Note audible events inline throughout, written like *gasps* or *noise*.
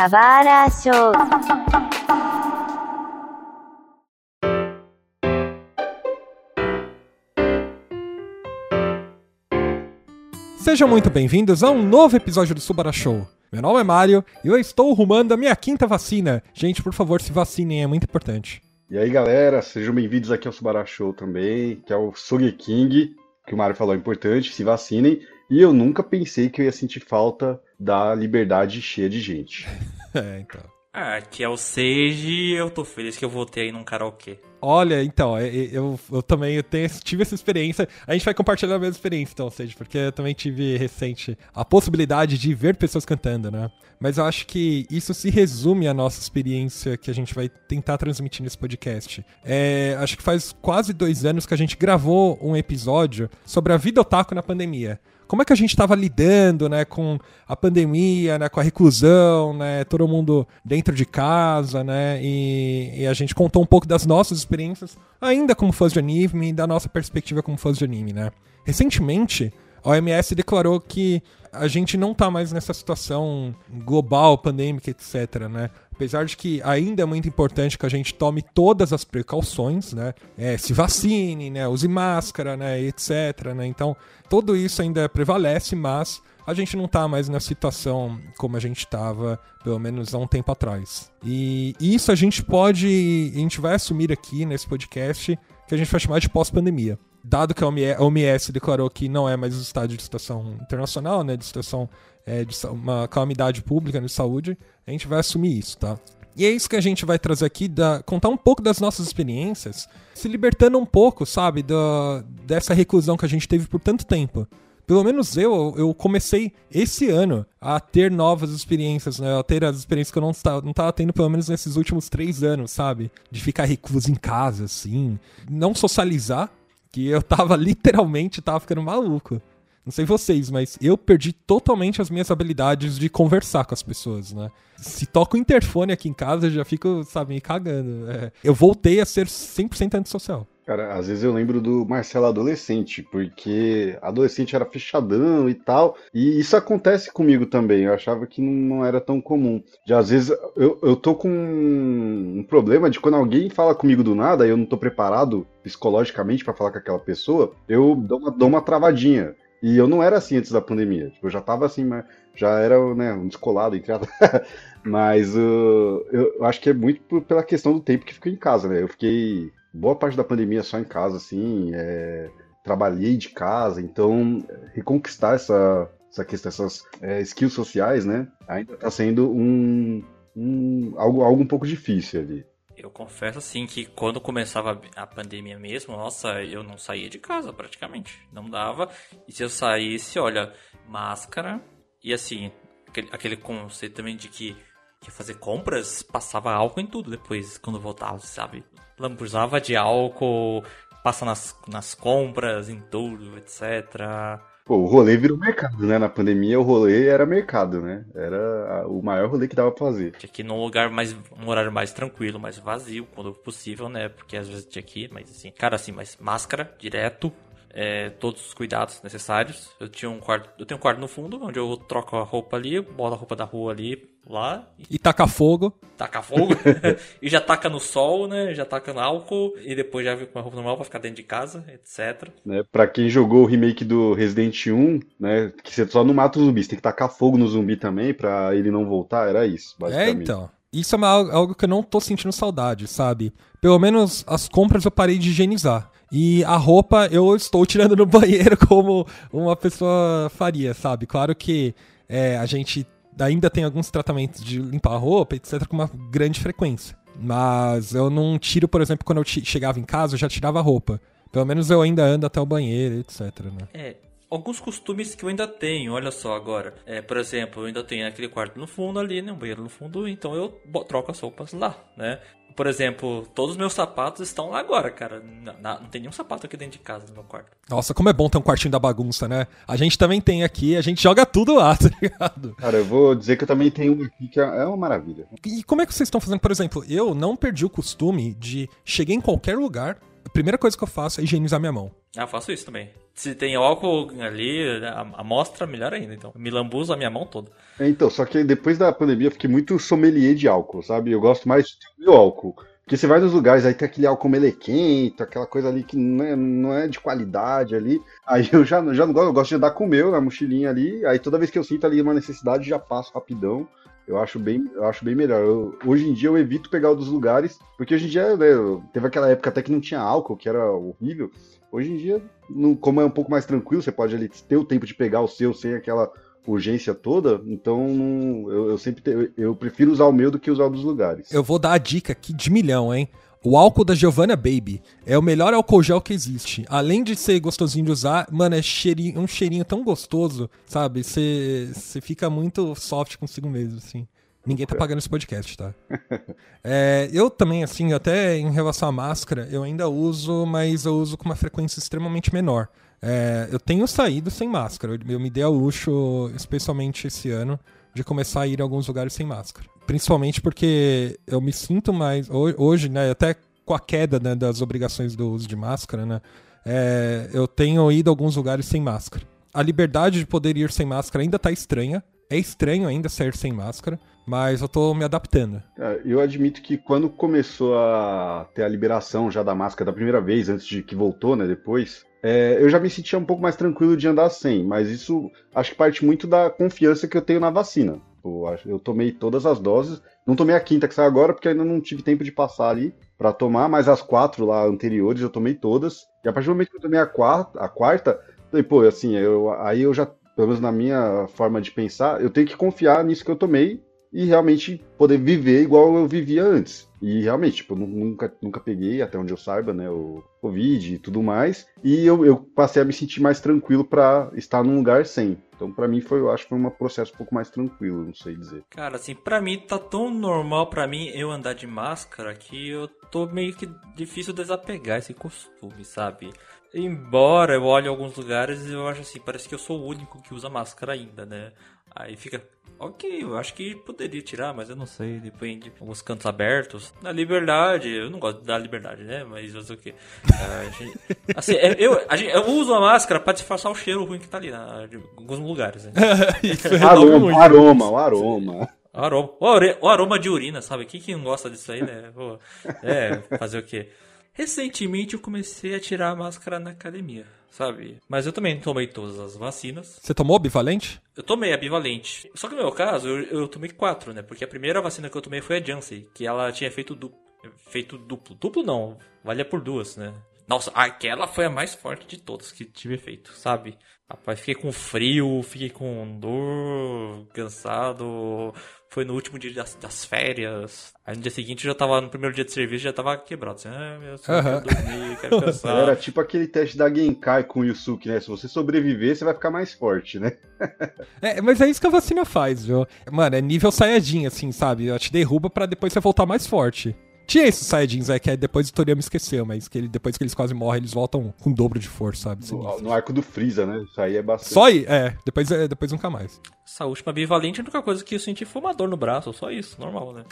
Kawara Show. Sejam muito bem-vindos a um novo episódio do Subara Show. Meu nome é Mário e eu estou rumando a minha quinta vacina. Gente, por favor, se vacinem, é muito importante. E aí, galera, sejam bem-vindos aqui ao Subara Show também, que é o King, que o Mário falou é importante, se vacinem. E eu nunca pensei que eu ia sentir falta da liberdade cheia de gente. *laughs* é, então. Ah, que é o Sage eu tô feliz que eu voltei aí num karaokê. Olha, então, é, é, eu, eu também eu tenho, tive essa experiência. A gente vai compartilhar a mesma experiência, então, Sage, porque eu também tive recente a possibilidade de ver pessoas cantando, né? Mas eu acho que isso se resume à nossa experiência que a gente vai tentar transmitir nesse podcast. É, acho que faz quase dois anos que a gente gravou um episódio sobre a vida otaku na pandemia como é que a gente estava lidando, né, com a pandemia, né, com a reclusão, né, todo mundo dentro de casa, né, e, e, a gente contou um pouco das nossas experiências, ainda como fãs de anime, e da nossa perspectiva como fãs de anime, né. Recentemente, a OMS declarou que a gente não está mais nessa situação global, pandêmica, etc, né? Apesar de que ainda é muito importante que a gente tome todas as precauções, né? É, se vacine, né? Use máscara, né? Etc. Né? Então, tudo isso ainda prevalece, mas a gente não está mais na situação como a gente estava, pelo menos há um tempo atrás. E isso a gente pode, a gente vai assumir aqui nesse podcast que a gente vai chamar de pós-pandemia. Dado que a OMS declarou que não é mais o estado de situação internacional, né, de situação é, de uma calamidade pública de saúde, a gente vai assumir isso, tá? E é isso que a gente vai trazer aqui, da, contar um pouco das nossas experiências, se libertando um pouco, sabe, da, dessa reclusão que a gente teve por tanto tempo. Pelo menos eu, eu comecei esse ano a ter novas experiências, né? A ter as experiências que eu não estava, não estava tendo, pelo menos nesses últimos três anos, sabe? De ficar recluso em casa, assim. Não socializar, que eu tava *laughs* literalmente, tava ficando maluco. Não sei vocês, mas eu perdi totalmente as minhas habilidades de conversar com as pessoas, né? Se toca o interfone aqui em casa, eu já fico, sabe, me cagando. É, eu voltei a ser 100% antissocial. Cara, às vezes eu lembro do Marcelo adolescente, porque adolescente era fechadão e tal, e isso acontece comigo também. Eu achava que não era tão comum. Já às vezes eu, eu tô com um problema de quando alguém fala comigo do nada e eu não tô preparado psicologicamente para falar com aquela pessoa, eu dou uma, dou uma travadinha. E eu não era assim antes da pandemia. Tipo, eu já tava assim, já era né, um descolado, entre *laughs* Mas uh, eu acho que é muito pela questão do tempo que fico em casa, né? Eu fiquei boa parte da pandemia só em casa, assim, é, trabalhei de casa, então reconquistar essa, essa questão, essas é, skills sociais, né? Ainda tá sendo um, um algo, algo um pouco difícil ali. Eu confesso assim que quando começava a pandemia mesmo, nossa, eu não saía de casa praticamente. Não dava. E se eu saísse, olha, máscara e assim, aquele, aquele conceito também de que que fazer compras, passava álcool em tudo depois, quando voltava, sabe? Lambuzava de álcool, passa nas, nas compras, em tudo, etc. Pô, o rolê virou mercado, né? Na pandemia o rolê era mercado, né? Era o maior rolê que dava pra fazer. Tinha que ir num lugar mais, um horário mais tranquilo, mais vazio, quando possível, né? Porque às vezes tinha que ir, mas assim, cara, assim, mas máscara, direto, é, todos os cuidados necessários. Eu tinha um quarto, eu tenho um quarto no fundo, onde eu troco a roupa ali, boto a roupa da rua ali, lá. E taca fogo. Taca fogo. *laughs* e já taca no sol, né? Já taca no álcool. E depois já vem com a roupa normal pra ficar dentro de casa, etc. Né, pra quem jogou o remake do Resident 1, né? Que você só não mata o zumbi, você tem que tacar fogo no zumbi também pra ele não voltar. Era isso, é, basicamente. É, então. Isso é algo que eu não tô sentindo saudade, sabe? Pelo menos as compras eu parei de higienizar. E a roupa eu estou tirando no *laughs* banheiro como uma pessoa faria, sabe? Claro que é, a gente ainda tem alguns tratamentos de limpar a roupa, etc., com uma grande frequência. Mas eu não tiro, por exemplo, quando eu chegava em casa, eu já tirava a roupa. Pelo menos eu ainda ando até o banheiro, etc. Né? É, alguns costumes que eu ainda tenho, olha só agora. É, por exemplo, eu ainda tenho aquele quarto no fundo ali, né? Um banheiro no fundo, então eu troco as roupas lá, né? Por exemplo, todos os meus sapatos estão lá agora, cara. Não, não, tem nenhum sapato aqui dentro de casa no meu quarto. Nossa, como é bom ter um quartinho da bagunça, né? A gente também tem aqui, a gente joga tudo lá, *laughs* tá ligado? Cara, eu vou dizer que eu também tenho um aqui que é, é uma maravilha. E como é que vocês estão fazendo? Por exemplo, eu não perdi o costume de chegar em qualquer lugar, a primeira coisa que eu faço é higienizar minha mão. Ah, eu faço isso também. Se tem álcool ali, amostra, melhor ainda. Então, me lambuzo a minha mão toda. É, então, só que depois da pandemia eu fiquei muito sommelier de álcool, sabe? Eu gosto mais de álcool. Porque você vai nos lugares, aí tem aquele álcool melequento, aquela coisa ali que não é, não é de qualidade ali. Aí eu já, já não gosto, eu gosto de andar com o meu na mochilinha ali. Aí toda vez que eu sinto ali uma necessidade, já passo rapidão. Eu acho bem, eu acho bem melhor. Eu, hoje em dia eu evito pegar o dos lugares, porque hoje em dia, né, teve aquela época até que não tinha álcool, que era horrível. Hoje em dia, não, como é um pouco mais tranquilo, você pode ali ter o tempo de pegar o seu sem aquela urgência toda, então eu, eu sempre te, eu prefiro usar o meu do que usar o dos lugares. Eu vou dar a dica aqui de milhão, hein? O álcool da Giovanna Baby é o melhor álcool gel que existe. Além de ser gostosinho de usar, mano, é cheirinho, um cheirinho tão gostoso, sabe? Você fica muito soft consigo mesmo, assim. Ninguém tá pagando esse podcast, tá? *laughs* é, eu também, assim, até em relação à máscara, eu ainda uso, mas eu uso com uma frequência extremamente menor. É, eu tenho saído sem máscara. Eu, me dei ao luxo, especialmente esse ano, de começar a ir em alguns lugares sem máscara. Principalmente porque eu me sinto mais. Hoje, né, até com a queda né, das obrigações do uso de máscara, né, é, eu tenho ido a alguns lugares sem máscara. A liberdade de poder ir sem máscara ainda tá estranha. É estranho ainda sair sem máscara, mas eu tô me adaptando. É, eu admito que quando começou a ter a liberação já da máscara da primeira vez, antes de que voltou, né, depois, é, eu já me sentia um pouco mais tranquilo de andar sem, mas isso acho que parte muito da confiança que eu tenho na vacina. Eu, eu tomei todas as doses, não tomei a quinta que sai agora porque ainda não tive tempo de passar ali para tomar, mas as quatro lá anteriores eu tomei todas. E a partir do momento que eu tomei a quarta, a quarta, falei, pô, assim, eu, aí eu já, pelo menos na minha forma de pensar, eu tenho que confiar nisso que eu tomei e realmente poder viver igual eu vivia antes. E realmente, tipo, nunca, nunca peguei, até onde eu saiba, né, o Covid e tudo mais. E eu, eu passei a me sentir mais tranquilo para estar num lugar sem. Então, para mim, foi, eu acho que foi um processo um pouco mais tranquilo, não sei dizer. Cara, assim, para mim tá tão normal para mim eu andar de máscara que eu tô meio que difícil desapegar esse costume, sabe? Embora eu olhe alguns lugares e eu acho assim, parece que eu sou o único que usa máscara ainda, né? Aí fica, ok, eu acho que poderia tirar, mas eu não sei, depende. Alguns cantos abertos. Na liberdade, eu não gosto da liberdade, né? Mas fazer o quê? É, gente, *laughs* assim, é, eu, gente, eu uso a máscara pra disfarçar o cheiro ruim que tá ali, na, em alguns lugares. Né? *laughs* aroma, o aroma, o aroma. O aroma, o aroma de urina, sabe? Quem que não gosta disso aí, né? Pô, é, fazer o quê? Recentemente eu comecei a tirar a máscara na academia, sabe? Mas eu também tomei todas as vacinas. Você tomou bivalente? Eu tomei a bivalente. Só que no meu caso, eu, eu tomei quatro, né? Porque a primeira vacina que eu tomei foi a Janssen, que ela tinha feito duplo. Feito duplo. Duplo não, valia por duas, né? Nossa, aquela foi a mais forte de todas que tive feito, sabe? Rapaz, fiquei com frio, fiquei com dor, cansado. Foi no último dia das, das, férias. Aí no dia seguinte eu já tava, no primeiro dia de serviço, já tava quebrado. Assim, ah, meu Deus, uhum. quero dormir, quero *laughs* cansar. Era tipo aquele teste da Genkai com o Yusuke, né? Se você sobreviver, você vai ficar mais forte, né? *laughs* é, mas é isso que a vacina faz, viu? Mano, é nível Saiyajin, assim, sabe? Ela te derruba para depois você voltar mais forte. Tinha esses Saiyajins, é que depois o Toriyama esqueceu, mas que ele, depois que eles quase morrem, eles voltam com o dobro de força, sabe? No, no, arco do Freeza, né? Isso aí é bastante. Só aí, é. Depois, é, depois nunca mais. Essa última bivalente, a única coisa que eu senti foi uma dor no braço, só isso, normal, né?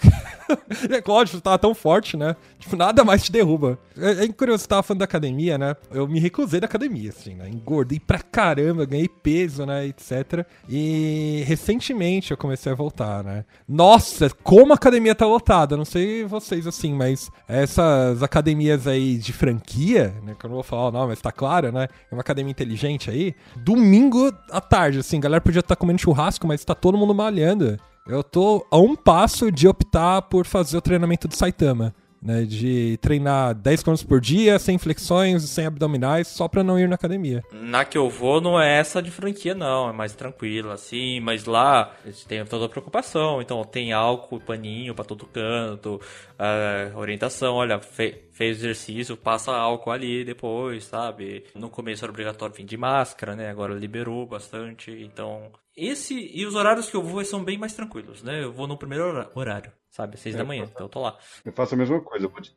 *laughs* é lógico, tava tão forte, né? Tipo, nada mais te derruba. É, é curioso, você tava falando da academia, né? Eu me recusei da academia, assim, né? Engordei pra caramba, ganhei peso, né? Etc. E recentemente eu comecei a voltar, né? Nossa, como a academia tá lotada. Não sei vocês, assim, mas essas academias aí de franquia, né? Que eu não vou falar o nome, mas tá claro, né? É uma academia inteligente aí. Domingo à tarde, assim, galera podia estar tá comendo churrasco, mas tá todo mundo malhando. Eu tô a um passo de optar por fazer o treinamento do Saitama né, de treinar 10 km por dia, sem flexões, sem abdominais, só para não ir na academia. Na que eu vou não é essa de franquia não, é mais tranquilo assim, mas lá tem toda a preocupação, então tem álcool, paninho para todo canto, uh, orientação, olha, fe fez exercício, passa álcool ali depois, sabe? No começo era obrigatório vir de máscara, né? Agora liberou bastante, então esse e os horários que eu vou são bem mais tranquilos, né? Eu vou no primeiro horário sabe? Seis é, da manhã, então eu tô lá. Eu faço a mesma coisa, eu vou de,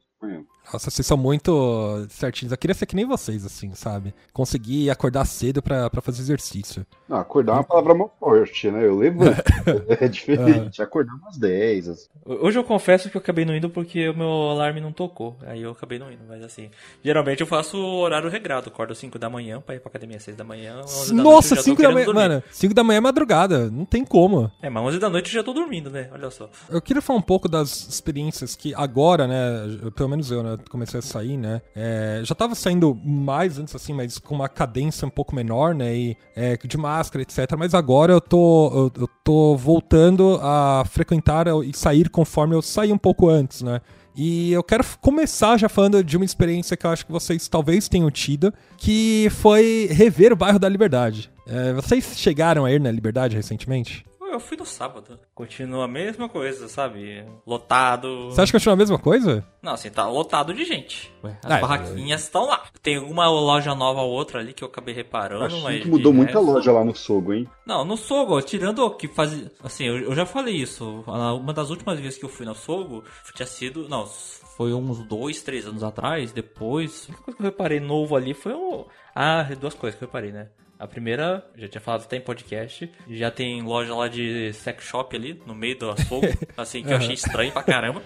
Nossa, vocês são muito certinhos. Eu queria ser que nem vocês, assim, sabe? Conseguir acordar cedo pra, pra fazer exercício. Não, acordar é uma palavra muito forte, né? Eu levanto. *laughs* é diferente. Acordar umas 10. Assim. Hoje eu confesso que eu acabei não indo porque o meu alarme não tocou. Aí eu acabei não indo, mas assim. Geralmente eu faço horário regrado. Acordo 5 da manhã pra ir pra academia às 6 da manhã. 11 da Nossa, noite, 5 da manhã. Mano, 5 da manhã é madrugada. Não tem como. É, mas 11 da noite eu já tô dormindo, né? Olha só. Eu queria falar um pouco das experiências que agora, né? Pelo menos eu, né? Comecei a sair, né? É, já tava saindo mais antes, assim, mas com uma cadência um pouco menor, né? E é, de máscara, etc. Mas agora eu tô, eu, eu tô voltando a frequentar e sair conforme eu saí um pouco antes, né? E eu quero começar já falando de uma experiência que eu acho que vocês talvez tenham tido, que foi rever o bairro da Liberdade. É, vocês chegaram a ir na Liberdade recentemente? Eu fui no sábado. Continua a mesma coisa, sabe? Lotado. Você acha que continua a mesma coisa? Não, assim, tá lotado de gente. Ué, as Ah, barraquinhas estão lá. Tem alguma loja nova ou outra ali que eu acabei reparando, Acho mas. que mudou muita resto- loja lá no Sogo, hein? Não, no Sogo, tirando o que fazia. Assim, eu, eu já falei isso. Uma das últimas vezes que eu fui no Sogo tinha sido. Não, foi uns dois, três anos atrás. Depois. A única coisa que eu reparei novo ali foi o. Ah, duas coisas que eu reparei, né? A primeira, já tinha falado até em podcast, já tem loja lá de sex shop ali, no meio do açougue, *laughs* assim, que eu achei estranho pra caramba.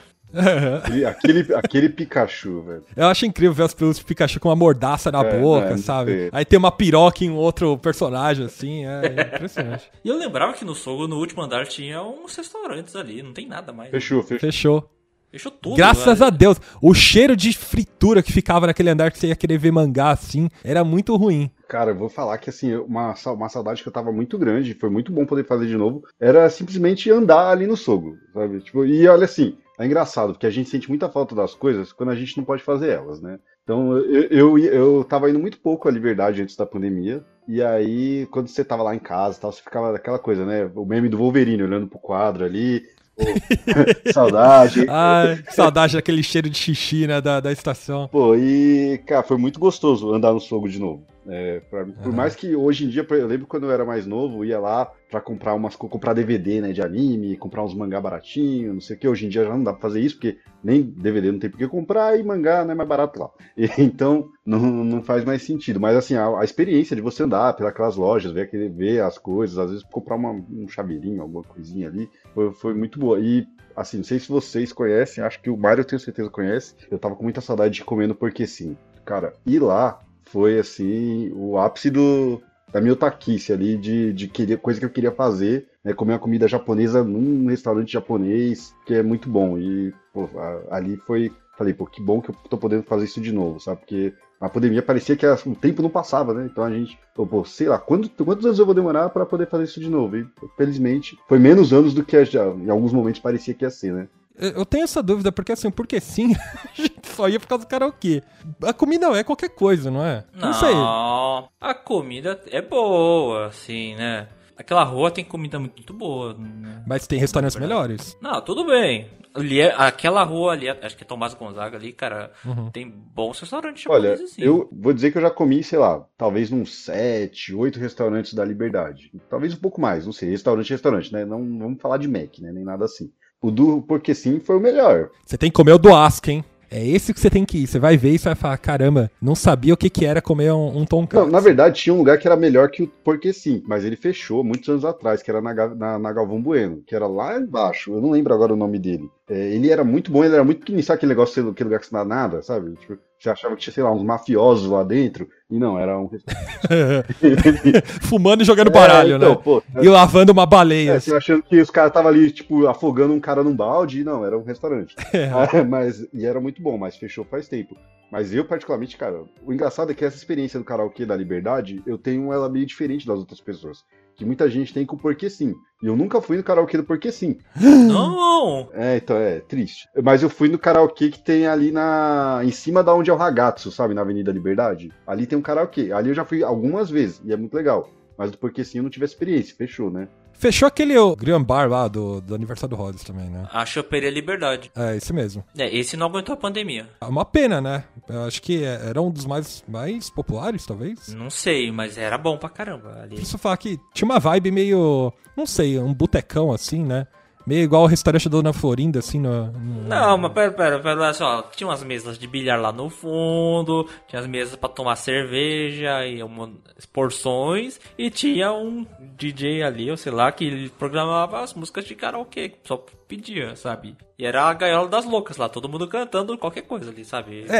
Aquele, aquele, aquele Pikachu, velho. Eu acho incrível ver os peludos de Pikachu com uma mordaça na É, boca, é, sabe? é. Aí tem uma piroca em outro personagem, assim, é *laughs* impressionante. E eu lembrava que no Sogo, no último andar, tinha uns restaurantes ali, não tem nada mais. Fechou, fechou. Fechou. Fechou tudo. Graças velho. a Deus. O cheiro de fritura que ficava naquele andar que você ia querer ver mangá, assim, era muito ruim. Cara, eu vou falar que assim, uma, uma saudade que eu tava muito grande, foi muito bom poder fazer de novo, era simplesmente andar ali no Sogo, sabe? Tipo, e olha assim, é engraçado, porque a gente sente muita falta das coisas quando a gente não pode fazer elas, né? Então, eu, eu, eu tava indo muito pouco à liberdade antes da pandemia, e aí, quando você tava lá em casa e tal, você ficava daquela coisa, né? O meme do Wolverine olhando pro quadro ali, pô, *laughs* saudade. Ai, saudade daquele cheiro de xixi, né, da, da estação. Pô, e, cara, foi muito gostoso andar no Sogo de novo. É, pra- por Aham. mais que hoje em dia, eu lembro quando eu era mais novo, ia lá pra comprar umas co- comprar DVD, né, de anime, comprar uns mangá baratinho, não sei o que. Hoje em dia já não dá pra fazer isso, porque nem DVD não tem por que comprar e mangá não é mais barato lá. *laughs* E, então, não, não faz mais sentido. Mas assim, a, a experiência de você andar pelas lojas, ver, aquele, ver as coisas, às vezes comprar uma- um chaveirinho, alguma coisinha ali, foi, foi muito boa. E assim, não sei se vocês conhecem, acho que o Mário eu tenho certeza que conhece. Eu tava com muita saudade de comer no Porque Sim. Cara, ir lá foi assim, o ápice do, da minha otaquice ali, de, de querer, coisa que eu queria fazer, né? Comer uma comida japonesa num restaurante japonês, que é muito bom. E pô, ali foi. Falei, pô, que bom que eu tô podendo fazer isso de novo, sabe? Porque a pandemia parecia que o tempo não passava, né? Então a gente, pô, sei lá, quando, quantos anos eu vou demorar pra poder fazer isso de novo? E felizmente foi menos anos do que já, em alguns momentos parecia que ia ser, né? Eu tenho essa dúvida, porque assim, porque sim, *laughs* a gente só ia por causa do karaokê. A comida é qualquer coisa, não é? Não, sei. a comida é boa, assim, né? Aquela rua tem comida muito boa. Né? Mas tem restaurantes melhores. Não, tudo bem. Ali é- aquela rua ali, acho que é Tomás Gonzaga ali, cara, Uhum. tem bons restaurantes Olha, japoneses, sim. eu vou dizer que eu já comi, sei lá, talvez uns sete, oito restaurantes da Liberdade. Talvez um pouco mais, não sei, restaurante, restaurante, né? Não vamos falar de Mac, né? Nem nada assim. O do Porque Sim foi o melhor. Você tem que comer o do Ask, hein? É esse que você tem que ir. Você vai ver e você vai falar, caramba, não sabia o que, que era comer um, um tonkatsu. Não, na verdade, tinha um lugar que era melhor que o Porque Sim, mas ele fechou muitos anos atrás, que era na, na, na Galvão Bueno, que era lá embaixo, eu não lembro agora o nome dele. É, ele era muito bom, ele era muito pequenininho, sabe aquele negócio, aquele lugar que você não dá nada, sabe? Tipo, você achava que tinha, sei lá, uns mafiosos lá dentro, e não, era um *laughs* Fumando e jogando baralho, É, então, né? Pô, E lavando uma baleia. É, você achando que os caras estavam ali, tipo, afogando um cara num balde, e não, era um restaurante. *laughs* É. Ah, mas, e era muito bom, mas fechou faz tempo. Mas eu, particularmente, cara, o engraçado é que essa experiência do karaokê da Liberdade, eu tenho ela meio diferente das outras pessoas. Que muita gente tem com o Porquê Sim. E eu nunca fui no karaokê do Porquê Sim. *gasps* Não! É, então é triste. Mas eu fui no karaokê que tem ali na. em cima da onde é o Ragazzo, sabe? Na Avenida Liberdade. Ali tem um karaokê. Ali eu já fui algumas vezes e é muito legal. Mas do Porquê Sim eu não tive experiência, fechou, né? Fechou aquele o Grand Bar lá do, do aniversário do Rhodes também, né? A Choperia Liberdade. É, esse mesmo. É, esse não aguentou a pandemia. É uma pena, né? Eu acho que é- era um dos mais, mais populares, talvez. Não sei, mas era bom pra caramba ali. Preciso falar que tinha uma vibe meio, não sei, um botecão assim, né? Meio igual o restaurante da Dona Florinda, assim, no... no... Não, mas pera, pera, pera, só. Tinha umas mesas de bilhar lá no fundo, tinha as mesas pra tomar cerveja e uma, porções, e tinha um DJ ali, ou sei lá, que ele programava as músicas de karaokê, só pedia, sabe? E era a gaiola das loucas lá, todo mundo cantando qualquer coisa ali, sabe? *laughs*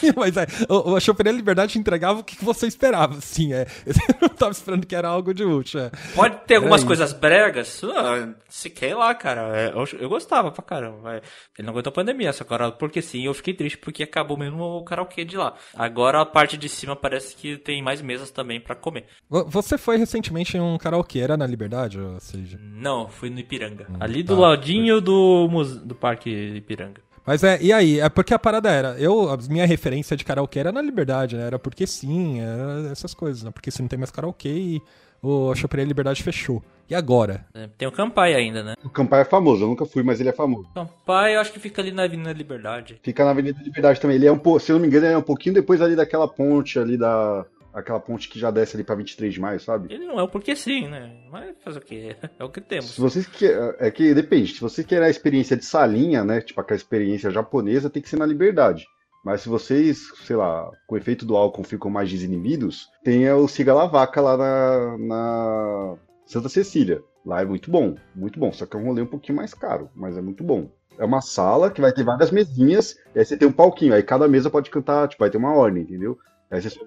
É, mas é, o, a Choperia Liberdade entregava o que você esperava, assim, é. *laughs* Você não tava esperando que era algo de útil, é. Pode ter algumas coisas bregas, ah, se quer lá, cara, é, eu, eu, gostava pra caramba. É. Ele não aguentou a pandemia, só agora, porque sim, eu fiquei triste porque acabou mesmo o karaokê de lá. Agora a parte de cima parece que tem mais mesas também para comer. Você foi recentemente em um karaokê, era na Liberdade, ou seja? Não, fui no Ipiranga. Hum, Ali do tá, ladinho do, do Parque Ipiranga. Mas é, e aí? É porque a parada era, eu, a minha referência de karaokê era na Liberdade, né? Era porque sim, era essas coisas, né? Porque se não tem mais karaokê e o Choperia Liberdade fechou. E agora? É, tem o Campai ainda, né? O Campai é famoso, eu nunca fui, mas ele é famoso. Campai, eu acho que fica ali na Avenida Liberdade. Fica na Avenida Liberdade também. Ele é um pouco, se eu não me engano, ele é um pouquinho depois ali daquela ponte ali da aquela ponte que já desce ali pra 23 de maio, sabe? Ele não é o porque sim, né? Mas fazer o quê? É o que temos. Se vocês quer, é que depende. Se você quer a experiência de salinha, né? Tipo aquela experiência japonesa, tem que ser na Liberdade. Mas se vocês, sei lá, com o efeito do álcool ficam mais desinibidos, tem o Siga La Vaca lá na, na Santa Cecília. Lá é muito bom, muito bom. Só que é um rolê um pouquinho mais caro, mas é muito bom. É uma sala que vai ter várias mesinhas, e aí você tem um palquinho, aí cada mesa pode cantar, tipo, vai ter uma ordem, entendeu? Aí você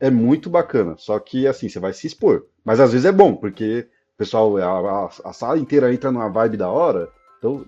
é muito bacana, só que assim, você vai se expor. Mas às vezes é bom, porque o pessoal, a, a, a sala inteira entra numa vibe da hora, então,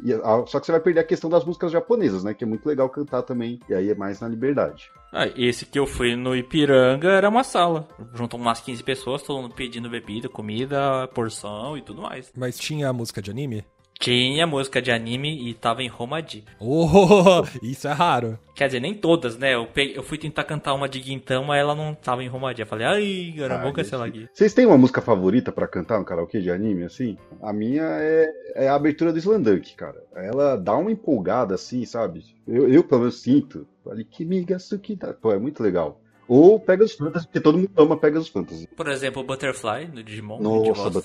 só que você vai perder a questão das músicas japonesas, né? Que é muito legal cantar também, e aí é mais na liberdade. Ah, esse que eu fui no Ipiranga era uma sala. Juntou umas 15 pessoas, todo mundo pedindo bebida, comida, porção e tudo mais. Mas tinha a música de anime? Tinha música de anime e tava em Romadi. Oh, isso é raro. Quer dizer, nem todas, né? Eu, peguei, eu fui tentar cantar uma de Guintão, mas ela não tava em Romadi. Eu falei, ai, era bom que ela aqui. Vocês têm uma música favorita para cantar no karaokê de anime, assim? A minha é, é a abertura do Slandunk, cara. Ela dá uma empolgada, assim, sabe? Eu, eu pelo menos, sinto. Ali, que miga tá. Pô, é muito legal. Ou Pegasus Fantasy, porque todo mundo ama Pegasus Fantasy. Por exemplo, Butterfly, do Digimon. Nossa, but...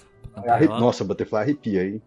Nossa, Butterfly arrepia, hein?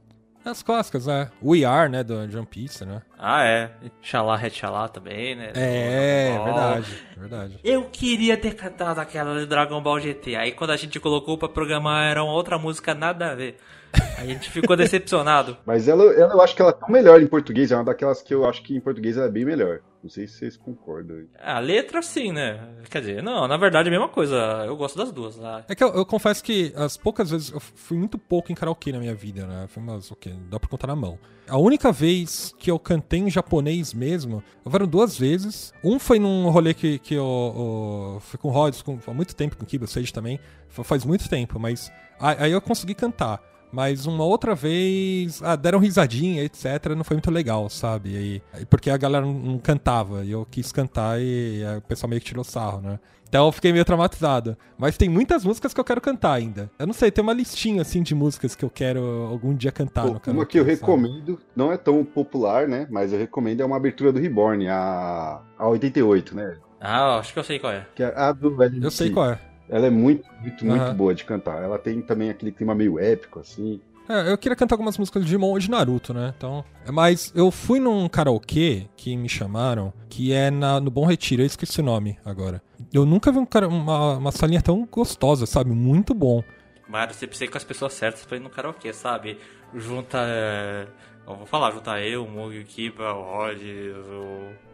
As clássicas, né? We Are, né? Do One Piece, né? Ah, é. Xalá, Xalá também, né? É, é verdade, verdade. Eu queria ter cantado aquela de Dragon Ball GT. Aí quando a gente colocou pra programar, era uma outra música nada a ver. *laughs* A gente ficou decepcionado. *laughs* Mas ela, ela, eu acho que ela tá melhor em português. É uma daquelas que eu acho que em português ela é bem melhor. Não sei se vocês concordam. A letra sim, né? Quer dizer, não, na verdade é a mesma coisa. Eu gosto das duas. Né? É que eu, eu, confesso que as poucas vezes eu fui muito pouco em karaokê na minha vida, né? Foi umas, o quê? Dá pra contar na mão. A única vez que eu cantei em japonês mesmo, foram duas vezes. Um foi num rolê que, que eu, eu fui com o Rods há muito tempo, com o Kiba Sage também. Faz muito tempo, mas aí eu consegui cantar. Mas uma outra vez, ah, deram risadinha, etc. Não foi muito legal, sabe? E, porque a galera não cantava. E eu quis cantar e, e o pessoal meio que tirou sarro, né? Então eu fiquei meio traumatizado. Mas tem muitas músicas que eu quero cantar ainda. Eu não sei, tem uma listinha assim de músicas que eu quero algum dia cantar Pô, no canal. Uma que eu sabe? recomendo, não é tão popular, né? Mas eu recomendo é uma abertura do Reborn, a, a 88, né? Ah, acho que eu sei qual é. Que é a do Eu sei qual é. Ela é muito, muito, uhum. muito boa de cantar. Ela tem também aquele clima meio épico, assim. É, eu queria cantar algumas músicas de Digimon ou de Naruto, né? Então, mas eu fui num karaokê que me chamaram, que é na, no Bom Retiro, eu esqueci o nome agora. Eu nunca vi um cara, uma, uma salinha tão gostosa, sabe? Muito bom. Mário, você precisa ir com as pessoas certas pra ir no karaokê, sabe? Junta. É... Eu vou falar, junta eu, o Mug, o Kiba, o Rod, o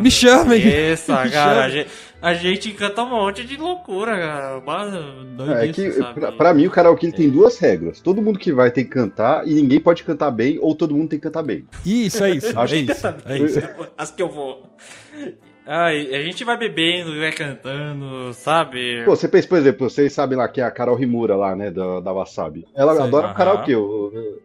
me chamem! Isso, *laughs* cara. A gente, a gente, canta um monte de loucura, cara. É, é que, pra, pra, mim, o karaokê tem duas regras. Todo mundo que vai tem que cantar e ninguém pode cantar bem, ou todo mundo tem que cantar bem. Isso, é isso. Acho é isso. É *laughs* isso. As que eu vou. Ai, a gente vai bebendo, vai cantando, sabe? Pô, você pensa, por exemplo, vocês sabem lá que é a Carol Rimura lá, né, da, da Wasabi. Ela Sei, adora uh -huh. karaokê.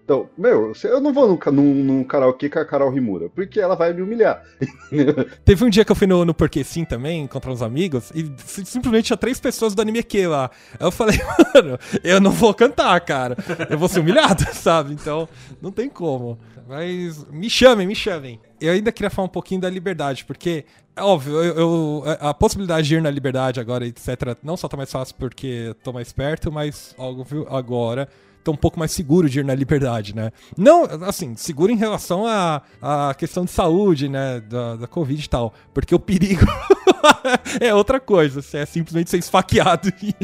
Então, meu, eu não vou num, num, num, karaokê com a Carol Rimura, porque ela vai me humilhar. *laughs* Teve um dia que eu fui no, no Porque Sim também, encontrar uns amigos, e simplesmente tinha três pessoas do anime aqui lá. Aí eu falei, *laughs* mano, eu não vou cantar, cara. Eu vou ser humilhado, *laughs* sabe? Então, não tem como. Mas me chamem, me chamem. Eu ainda queria falar um pouquinho da liberdade, porque, é óbvio, eu, eu, a possibilidade de ir na liberdade agora, etc., não só tá mais fácil porque eu tô mais perto, mas óbvio, agora tô um pouco mais seguro de ir na liberdade, né? Não, assim, seguro em relação à a, questão de saúde, né? Da, da Covid e tal. Porque o perigo *laughs* *laughs* é outra coisa. Você é simplesmente ser esfaqueado *laughs* e,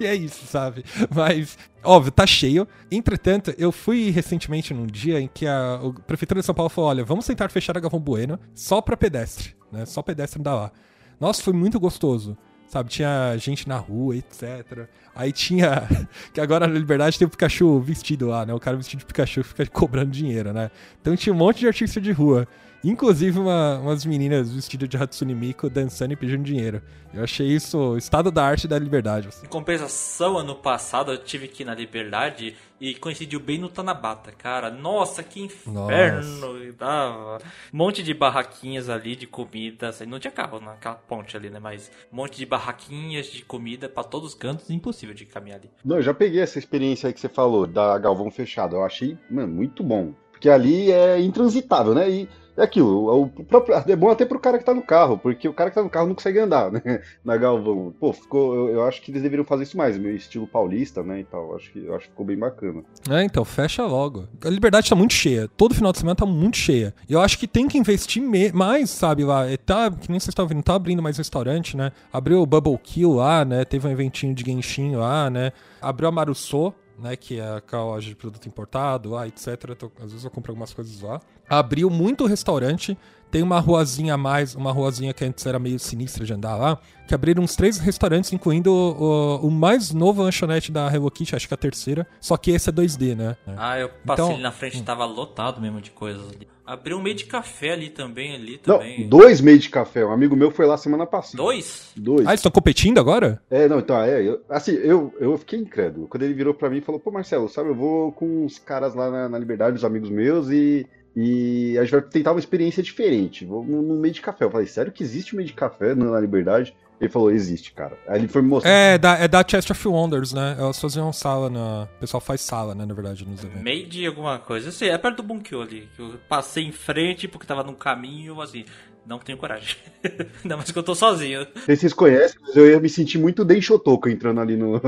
e é isso, sabe? Mas Óbvio, tá cheio. Entretanto, eu fui recentemente num dia em que a, a Prefeitura de São Paulo falou: olha, vamos tentar fechar a Galvão Bueno só pra pedestre, né? Só pedestre dá lá. Nossa, foi muito gostoso. Sabe, tinha gente na rua, etc. Aí tinha. *laughs* Que agora na Liberdade tem o Pikachu vestido lá, né? O cara vestido de Pikachu fica cobrando dinheiro, né? Então tinha um monte de artista de rua. Inclusive uma, umas meninas vestidas de Hatsune Miku dançando e pedindo dinheiro. Eu achei isso o estado da arte da liberdade. Assim. Em compensação, ano passado eu tive que ir na Liberdade e coincidiu bem no Tanabata, cara. Nossa, que inferno! Dava. Um monte de barraquinhas ali de comida. Assim, não tinha carro naquela ponte ali, né? Mas um monte de barraquinhas de comida para todos os cantos. Impossível de caminhar ali. Não, eu já peguei essa experiência aí que você falou, da Galvão fechado. Eu achei, mano, muito bom. Porque ali é intransitável, né? E é aquilo, o próprio, é bom até pro cara que tá no carro, porque o cara que tá no carro não consegue andar, né? *laughs* Na Galvão. Pô, ficou. Eu, eu acho que eles deveriam fazer isso mais, meu estilo paulista, né? E tal. Acho que, eu acho que ficou bem bacana. É, então, fecha logo. A liberdade tá muito cheia. Todo final de semana tá muito cheia. Eu acho que tem que investir mais, sabe, lá. É, tá, que nem vocês estão vendo, tá abrindo mais restaurante, né? Abriu o Bubble Kill lá, né? Teve um eventinho de Genshin lá, né? Abriu a Marussô, né, que é aquela loja de produto importado, lá, etc. Então, às vezes eu compro algumas coisas lá. Abriu muito restaurante, tem uma ruazinha a mais, uma ruazinha que antes era meio sinistra de andar lá, que abriram uns três restaurantes, incluindo o, o, o mais novo lanchonete da Hello Kitty, acho que é a terceira, só que esse é 2D, né? Ah, eu passei então, ali na frente, tava lotado mesmo de coisas ali. Abriu um meio de café ali também, ali também. Não, dois meios de café. Um amigo meu foi lá semana passada. Dois? Dois. Ah, eles estão competindo agora? É, não, então, é. Eu, assim, eu, eu fiquei incrédulo. Quando ele virou pra mim e falou, pô, Marcelo, sabe, eu vou com uns caras lá na, na Liberdade, os amigos meus, e e a gente vai tentar uma experiência diferente. Vou no, no meio de café. Eu falei, sério que existe meio de café na Liberdade? Ele falou, existe, cara. Aí ele foi me mostrar. É, da, é da Chest of Wonders, né? Elas faziam sala na. O pessoal faz sala, né, na verdade, nos eventos. Meio de alguma coisa. Eu sei, é perto do Bunkyo ali. Que eu passei em frente porque tava num caminho, assim. Não tenho coragem. *laughs* Ainda mais que eu tô sozinho. Não sei se vocês conhecem, mas eu ia me sentir muito Denshotoko entrando ali no,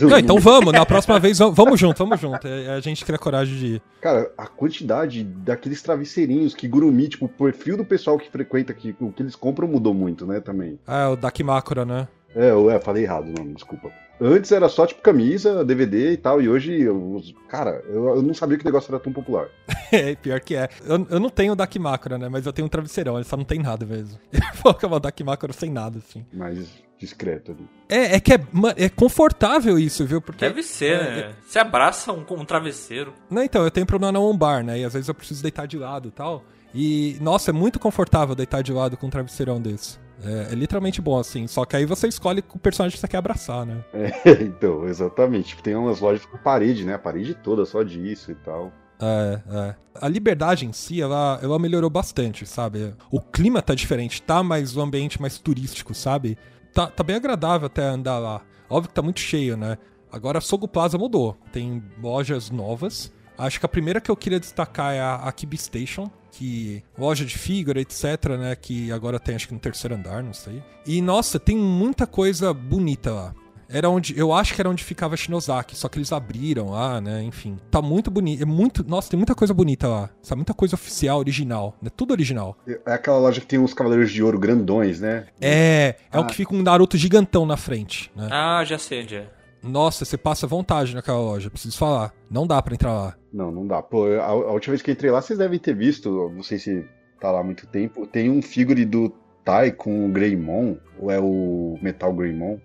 não, então vamos, na próxima vez vamos junto, vamos junto. É, a gente cria coragem de ir. Cara, a quantidade daqueles travesseirinhos que Gurumi, tipo, o perfil do pessoal que frequenta aqui, o que eles compram mudou muito, né, também. Ah, o Dakimakura, né? É, eu é, falei errado, não, desculpa. Antes era só tipo camisa, DVD e tal, e hoje, eu, cara, eu, eu não sabia que o negócio era tão popular. *laughs* é, pior que é. Eu, eu não tenho o Dakimakura, né? Mas eu tenho um travesseirão, ele só não tem nada mesmo. *laughs* Vou acabar o Dakimakura sem nada, assim. Mas discreto ali. É, é que é, é confortável isso, viu? Porque, Deve ser, é, né? Você abraça um, um travesseiro. Não, então, eu tenho problema na lombar, né? E às vezes eu preciso deitar de lado e tal. E, nossa, é muito confortável deitar de lado com um travesseirão desse. É, é, literalmente bom, assim. Só que aí você escolhe o personagem que você quer abraçar, né? *laughs* É, então, exatamente. Tipo, tem umas lojas com parede, né? A parede toda só disso e tal. É, é. A liberdade em si, ela, ela melhorou bastante, sabe? O clima tá diferente, tá mais o ambiente mais turístico, sabe? Tá, tá bem agradável até andar lá. Óbvio que tá muito cheio, né? Agora a Sogo Plaza mudou. Tem lojas novas. Acho que a primeira que eu queria destacar é a Akibi Station, que loja de figura, etc, né, que agora tem acho que no terceiro andar, não sei. E nossa, tem muita coisa bonita lá. Era onde, eu acho que era onde ficava Shinozaki, só que eles abriram lá, né? Enfim, tá muito bonito, é muito, nossa, tem muita coisa bonita lá. Sabe, muita coisa oficial, original, né? Tudo original. É aquela loja que tem uns cavaleiros de ouro grandões, né? É, é ah. o que fica um Naruto gigantão na frente, né? Ah, já sei onde é. Nossa, você passa vontade naquela loja, preciso falar. Não dá para entrar lá. Não, não dá. Pô, a, a, última vez que eu entrei lá, vocês devem ter visto, não sei se tá lá há muito tempo, tem um figure do Tai com o Greymon, ou é o Metal Greymon.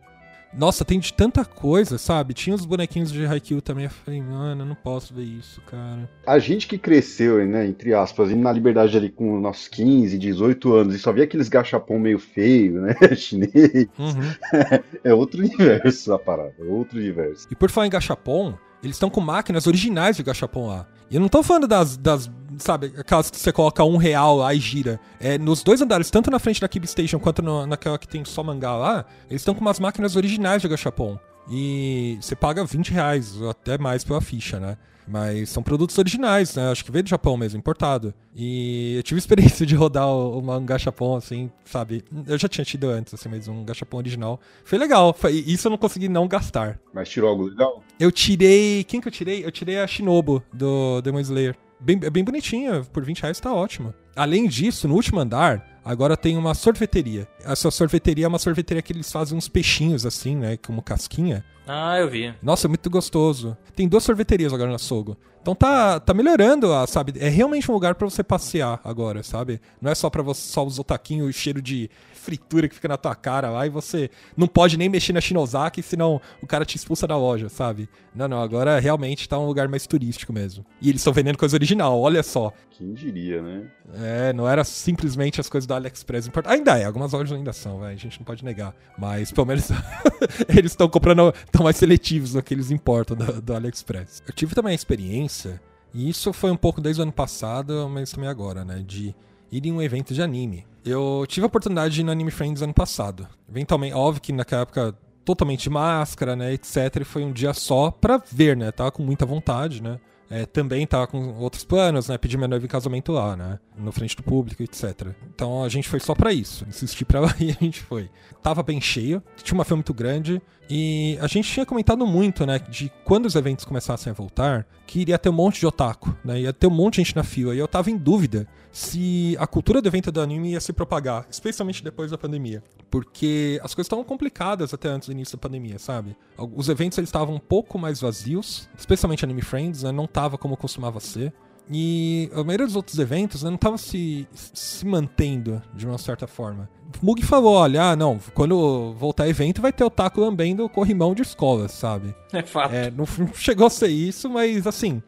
Nossa, tem de tanta coisa, sabe? Tinha os bonequinhos de Haikyuu também. Eu falei, mano, eu não posso ver isso, cara. A gente que cresceu, né, entre aspas, indo na liberdade ali com nossos 15, 18 anos e só via aqueles gachapon meio feio, né? *laughs* Chinês. Uhum. *laughs* é outro universo a parada, é outro universo. E por falar em gachapon, eles estão com máquinas originais de gachapon lá. E eu não tô falando das, das sabe, aquelas que você coloca um real lá e gira. É, nos dois andares, tanto na frente da Kib Station quanto no, naquela que tem só mangá lá, eles estão com umas máquinas originais de gachapon. E você paga 20 reais ou até mais pela ficha, né? Mas são produtos originais, né? Acho que veio do Japão mesmo, importado. E eu tive *laughs* experiência de rodar mangá Japão, assim, sabe? Eu já tinha tido antes, assim, mas um gachapon original. Foi legal. Foi, isso eu não consegui não gastar. Mas tirou algo legal? Eu tirei. Quem que eu tirei? Eu tirei a Shinobu do Demon Slayer. Bem, bem bonitinha, por 20 reais tá ótimo. Além disso, no último andar, agora tem uma sorveteria. Essa sorveteria é uma sorveteria que eles fazem uns peixinhos assim, né? Como casquinha. Ah, eu vi. Nossa, é muito gostoso. Tem duas sorveterias agora na Sogo. Então tá, tá melhorando, sabe? É realmente um lugar para você passear agora, sabe? Não é só para você só os otaquinhos, cheiro de fritura que fica na tua cara lá e você não pode nem mexer na Shinozaki, senão o cara te expulsa da loja, sabe? Não, não, agora realmente tá um lugar mais turístico mesmo. E eles estão vendendo coisa original, olha só. Quem diria, né? É, não era simplesmente as coisas do AliExpress import... Ainda é, algumas lojas ainda são, véio, a gente não pode negar. Mas pelo menos *laughs* eles estão comprando, estão mais seletivos no que eles importam do, do AliExpress. Eu tive também a experiência, e isso foi um pouco desde o ano passado, mas também agora, né? De ir em um evento de anime. Eu tive a oportunidade de ir no Anime Friends ano passado. Eventualmente, óbvio que naquela época totalmente máscara, né, etc. E foi um dia só pra ver, né? Tava com muita vontade, né? É, também tava com outros planos, né? Pedir minha noiva em casamento lá, né? No frente do público, etc. Então a gente foi só para isso. Insisti pra lá *laughs* e a gente foi. Tava bem cheio, tinha uma fila muito grande. E a gente tinha comentado muito, né? De quando os eventos começassem a voltar, que iria ter um monte de otaku, né? Ia ter um monte de gente na fila. E eu tava em dúvida se a cultura do evento do anime ia se propagar, especialmente depois da pandemia. Porque as coisas estavam complicadas até antes do início da pandemia, sabe? Os eventos eles estavam um pouco mais vazios, especialmente Anime Friends, né? Não tava como costumava ser. E a maioria dos outros eventos né, não tava se, se mantendo de uma certa forma. O Mug falou, olha, ah, não, quando voltar evento vai ter o taco lambendo corrimão de escolas, sabe? É fato. É, *laughs* não chegou a ser isso, mas assim,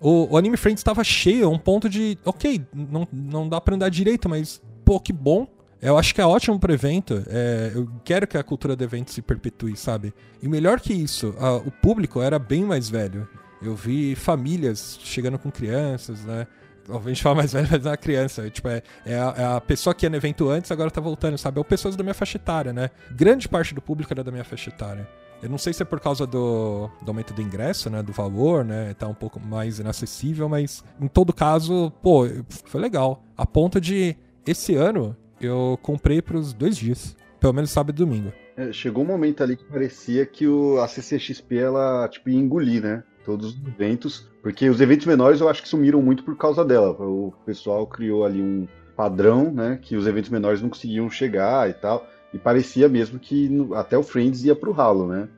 o, o Anime Friends estava cheio a um ponto de, ok, não, não dá pra andar direito, mas, pô, que bom. Eu acho que é ótimo pro evento. É, eu quero que a cultura do evento se perpetue, sabe? E melhor que isso, a, o público era bem mais velho. Eu vi famílias chegando com crianças, né? A gente fala mais *laughs* velho, mas é uma criança. Tipo, é, é, a, é, a, pessoa que ia no evento antes, agora tá voltando, sabe? Ou pessoas da minha faixa etária, né? Grande parte do público era da minha faixa etária. Eu não sei se é por causa do, do aumento do ingresso, né? Do valor, né? Tá um pouco mais inacessível, mas em todo caso, pô, foi legal. A ponto de, esse ano, eu comprei pros dois dias. Pelo menos sábado e domingo. É, chegou um momento ali que parecia que o, a CCXP, ela, tipo, ia engolir, né? Todos os eventos, porque os eventos menores eu acho que sumiram muito por causa dela. O pessoal criou ali um padrão, né, que os eventos menores não conseguiam chegar e tal, e parecia mesmo que até o Friends ia pro ralo, né?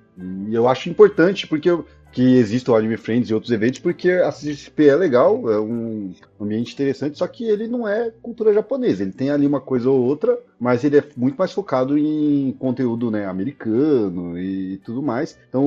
E eu acho importante porque eu, que exista o Anime Friends e outros eventos, porque a CGCP é legal, é um ambiente interessante, só que ele não é cultura japonesa. Ele tem ali uma coisa ou outra, mas ele é muito mais focado em conteúdo né, americano e tudo mais. Então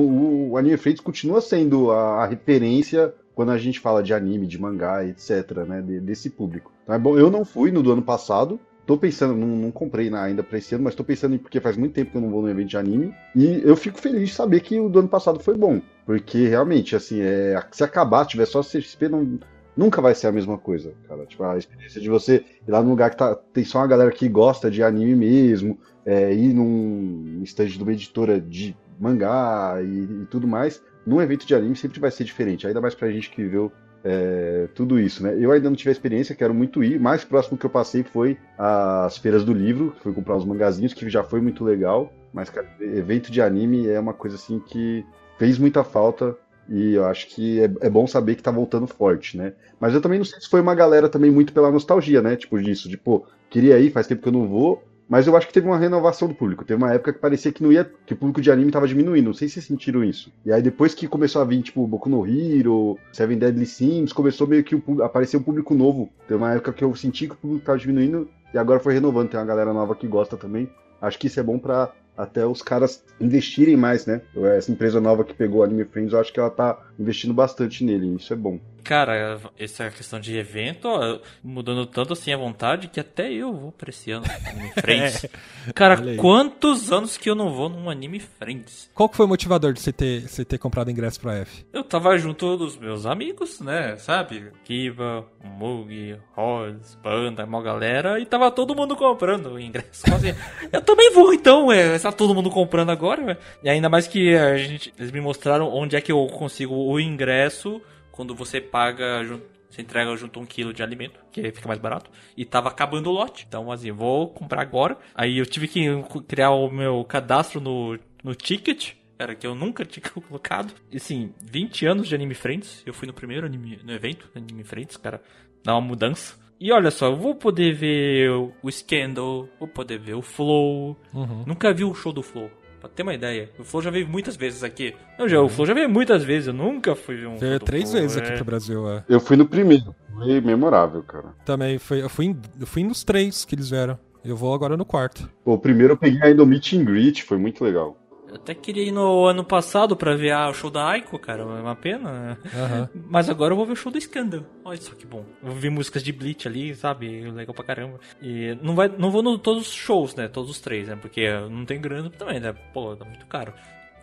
o, Anime Friends continua sendo a, a, referência quando a gente fala de anime, de mangá, etc., né, de, desse público. Então é bom, eu não fui no do ano passado, Tô pensando, não, não comprei ainda pra esse ano, mas tô pensando em porque faz muito tempo que eu não vou no evento de anime. E eu fico feliz de saber que o do ano passado foi bom. Porque realmente, assim, é, se acabar, tiver só CXP, não, nunca vai ser a mesma coisa, cara. Tipo, a experiência de você ir lá num lugar que tá, tem só uma galera que gosta de anime mesmo, é, ir num stand de uma editora de mangá e, e, tudo mais, num evento de anime sempre vai ser diferente. Ainda mais pra gente que viveu é, tudo isso, né? Eu ainda não tive a experiência, quero muito ir. Mais próximo que eu passei foi as feiras do livro, que fui comprar uns mangazinhos, que já foi muito legal. Mas, cara, evento de anime é uma coisa assim que fez muita falta e eu acho que é, é, bom saber que tá voltando forte, né? Mas eu também não sei se foi uma galera também muito pela nostalgia, né? Tipo disso, de pô, queria ir, faz tempo que eu não vou, mas eu acho que teve uma renovação do público. Teve uma época que parecia que não ia, que o público de anime tava diminuindo. Não sei se vocês sentiram isso. E aí depois que começou a vir, tipo, Boku no Hero, Seven Deadly Sims, começou meio que o, aparecer um público novo. Teve uma época que eu senti que o público tava diminuindo e agora foi renovando. Tem uma galera nova que gosta também. Acho que isso é bom para até os caras investirem mais, né? Essa empresa nova que pegou Anime Friends, eu acho que ela tá investindo bastante nele, isso é bom. Cara, essa questão de evento, ó, mudando tanto assim a vontade que até eu vou pra esse ano Anime *laughs* Friends. é. Cara, quantos anos que eu não vou num Anime Friends? Qual que foi o motivador de você ter, você ter comprado ingresso pra F? Eu tava junto dos meus amigos, né, sabe? Kiba, Mug, Roz, Banda, uma galera, e tava todo mundo comprando o ingresso. Assim, *laughs* eu também vou então, é, tá todo mundo comprando agora, E ainda mais que a gente, eles me mostraram onde é que eu consigo o ingresso quando você paga você entrega junto um quilo de alimento, que fica mais barato. E tava acabando o lote. Então, assim, vou comprar agora. Aí eu tive que criar o meu cadastro no, no ticket. Era que eu nunca *laughs* tinha colocado. E assim, 20 anos de Anime Friends. Eu fui no primeiro anime, no evento Anime Friends, cara. Dá uma mudança. E olha só, eu vou poder ver o Scandal, vou poder ver o Flow. Uhum. Nunca vi o show do Flow. Pra ter uma ideia. O Flow já veio muitas vezes aqui. Não, já, o Flow já veio muitas vezes. Eu nunca fui um. Veio três Flow, vezes é... aqui pro Brasil, é. Eu fui no primeiro. Foi memorável, cara. Também, foi, eu, fui em, eu fui nos três que eles vieram. Eu vou agora no quarto. O primeiro eu peguei ainda o Meet and Greet, foi muito legal. Eu até queria ir no ano passado pra ver o show da Aiko, cara. É uma pena. Uhum. Mas agora eu vou ver o show do Scandal. Olha só que bom. Eu vou ver músicas de Bleach ali, sabe? Legal pra caramba. E não, vai, não vou no todos os shows, né? Todos os três, né? Porque não tem grana também, né? Pô, tá muito caro.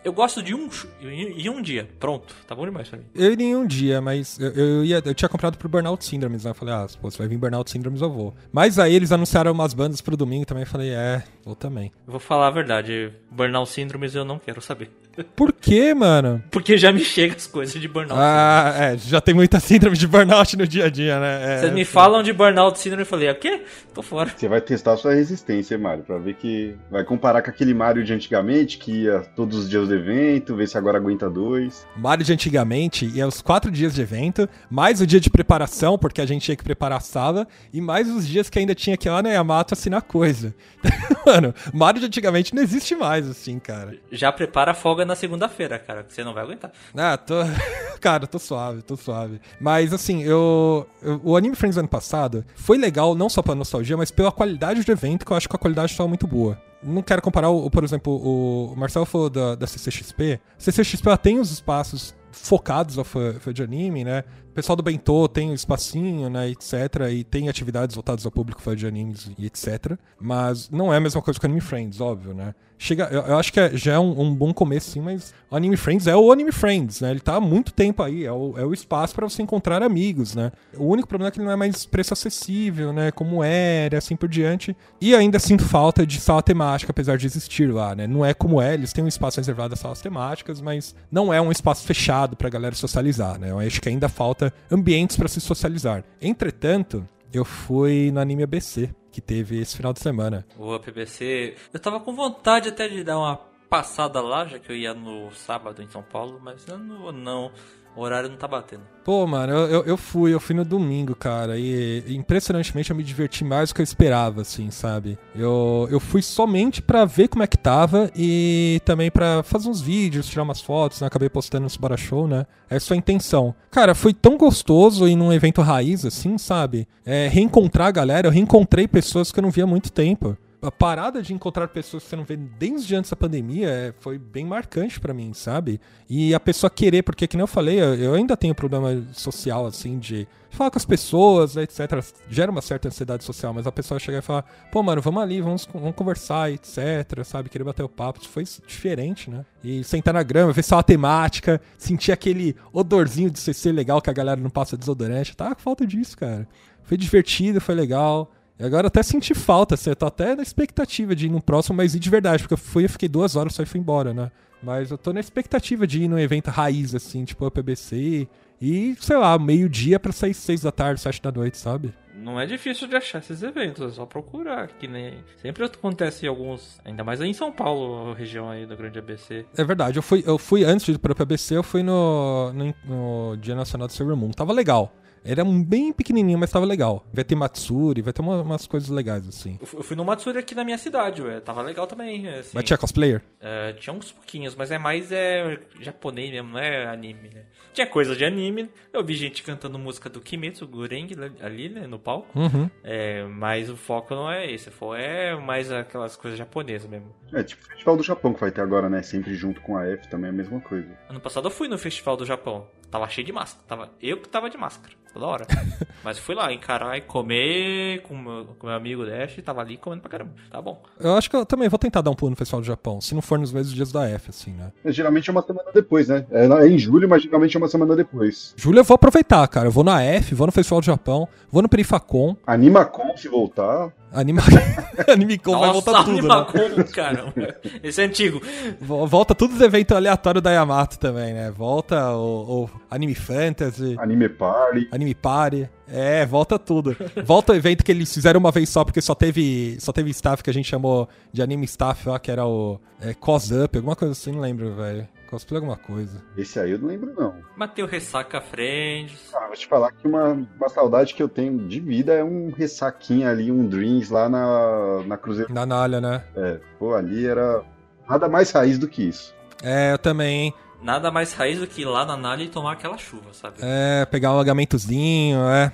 Eu gosto de um em um dia. Pronto, tá bom demais pra mim. Eu iria em um dia, mas eu, eu, ia, eu tinha comprado pro Burnout Syndromes, né? Eu falei, ah, pô, você vai vir Burnout Syndromes, eu vou. Mas aí eles anunciaram umas bandas pro domingo também, eu falei, é, vou também. Eu vou falar a verdade, Burnout Syndromes eu não quero saber. *laughs* Por quê, mano? Porque já me chega as coisas de burnout. Ah, é, já tem muita *laughs* síndrome de burnout no dia a dia, né? É, Vocês me falam de burnout síndrome, eu falei, o quê? Tô fora. Você vai testar a sua resistência, Mário, pra ver que. Vai comparar com aquele Mario de antigamente, que ia todos os dias do evento, ver se agora aguenta dois. Mario de antigamente ia os quatro dias de evento, mais o dia de preparação, porque a gente tinha que preparar a sala, e mais os dias que ainda tinha que ir lá na Yamato assinar coisa. *laughs* Mano, Mario de antigamente não existe mais, assim, cara. Já prepara a folga na segunda-feira, cara, que você não vai aguentar. Ah, tô. *laughs* cara, tô suave, tô suave. Mas assim, eu, eu, O Anime Friends ano passado foi legal, não só pela nostalgia, mas pela qualidade do evento, que eu acho que a qualidade estava muito boa não quero comparar, o, por exemplo, o Marcelo falou da, da CCXP. CCXP ela tem os espaços focados ao fã, fã de anime, né? O pessoal do Bentô tem um espacinho, né, etc. E tem atividades voltadas ao público fã de animes e etc. Mas não é a mesma coisa que o Anime Friends, óbvio, né? Chega, eu, eu acho que é, já é um, um, bom começo, sim, mas o Anime Friends é o Anime Friends, né? Ele tá há muito tempo aí, é o, é o espaço para você encontrar amigos, né? O único problema é que ele não é mais preço acessível, né? Como era, assim por diante. E ainda sinto falta de sala temática, apesar de existir lá, né? Não é como é, eles têm um espaço reservado a salas temáticas, mas não é um espaço fechado pra galera socializar, né? Eu acho que ainda falta ambientes para se socializar. Entretanto, eu fui no Anime ABC, que teve esse final de semana. O ABC, eu tava com vontade até de dar uma passada lá, já que eu ia no sábado em São Paulo, mas eu não, não o horário não tá batendo. Pô, mano, eu, eu, fui, eu fui no domingo, cara, e impressionantemente eu me diverti mais do que eu esperava, assim, sabe? Eu, eu fui somente pra ver como é que tava e também pra fazer uns vídeos, tirar umas fotos, né? Acabei postando no Subara Show, né? Essa foi a intenção. Cara, foi tão gostoso ir num evento raiz, assim, sabe? É, reencontrar a galera, eu reencontrei pessoas que eu não via há muito tempo a parada de encontrar pessoas que você não vê desde antes da pandemia é, foi bem marcante para mim, sabe? E a pessoa querer, porque que nem eu falei, eu ainda tenho problema social, assim, de falar com as pessoas, etc. Gera uma certa ansiedade social, mas a pessoa chegar e falar, pô, mano, vamos ali, vamos, vamos conversar, etc, sabe? Querer bater o papo, foi diferente, né? E sentar na grama, ver só a temática, sentir aquele odorzinho de CC legal que a galera não passa desodorante, tá falta disso, cara. Foi divertido, foi legal. E agora até senti falta, assim, eu tô até na expectativa de ir no próximo, mas ir de verdade, porque eu fui, eu fiquei duas horas só e fui embora, né? Mas eu tô na expectativa de ir num evento raiz, assim, tipo a PBC, e, sei lá, meio-dia pra sair seis da tarde, sete da noite, sabe? Não é difícil de achar esses eventos, é só procurar, que nem... Sempre acontece alguns, ainda mais aí em São Paulo, região aí da grande ABC. É verdade, eu fui, eu fui antes de ir pra PBC, eu fui no, no, no Dia Nacional do Sailor Moon, tava legal. Era bem pequenininho, mas tava legal. Vai ter Matsuri, vai ter uma, umas coisas legais, assim. Eu fui no Matsuri aqui na minha cidade, ué. Tava legal também, assim. Mas tinha cosplayer? Uh, tinha uns pouquinhos, mas é mais é, japonês mesmo, não é anime, né? Tinha coisa de anime. Eu vi gente cantando música do Kimetsu, Gureng, ali, né, no palco. Uhum. É, mas o foco não é esse. É mais aquelas coisas japonesas mesmo. É, tipo o Festival do Japão que vai ter agora, né? Sempre junto com a F também é a mesma coisa. Ano passado eu fui no Festival do Japão. Tava cheio de máscara. Tava, eu que tava de máscara toda hora. *laughs* Mas fui lá encarar e comer com meu, com meu amigo Dash, tava ali comendo pra caramba. Tá bom. Eu acho que eu também vou tentar dar um pulo no Festival do Japão, se não for nos mesmos dias da F, assim, né? É, geralmente é uma semana depois, né? É, é, em julho, mas geralmente é uma semana depois. Julho eu vou aproveitar, cara. Eu vou na F, vou no Festival do Japão, vou no Perifacon. Animacon se voltar. Anima... *laughs* Animecon vai voltar tudo, né? caramba. *laughs* Esse é antigo. Volta todos os eventos aleatórios da Yamato também, né? Volta o, o Anime Fantasy. Anime Party. Anime Party. É, volta tudo. Volta o evento que eles fizeram uma vez só, porque só teve, só teve staff que a gente chamou de anime staff lá, que era o é, Cos Up, alguma coisa assim, não lembro, velho. Cosplay alguma coisa. Esse aí eu não lembro, não. Mateu Ressaca Friends. Vou te falar que uma, uma saudade que eu tenho de vida é um ressaquinha ali, um Dreams lá na, na Cruzeiro. Na Nalha, né? É, pô, ali era nada mais raiz do que isso. É, eu também, hein? Nada mais raiz do que ir lá na Nalha e tomar aquela chuva, sabe? É, pegar um alagamentozinho, é.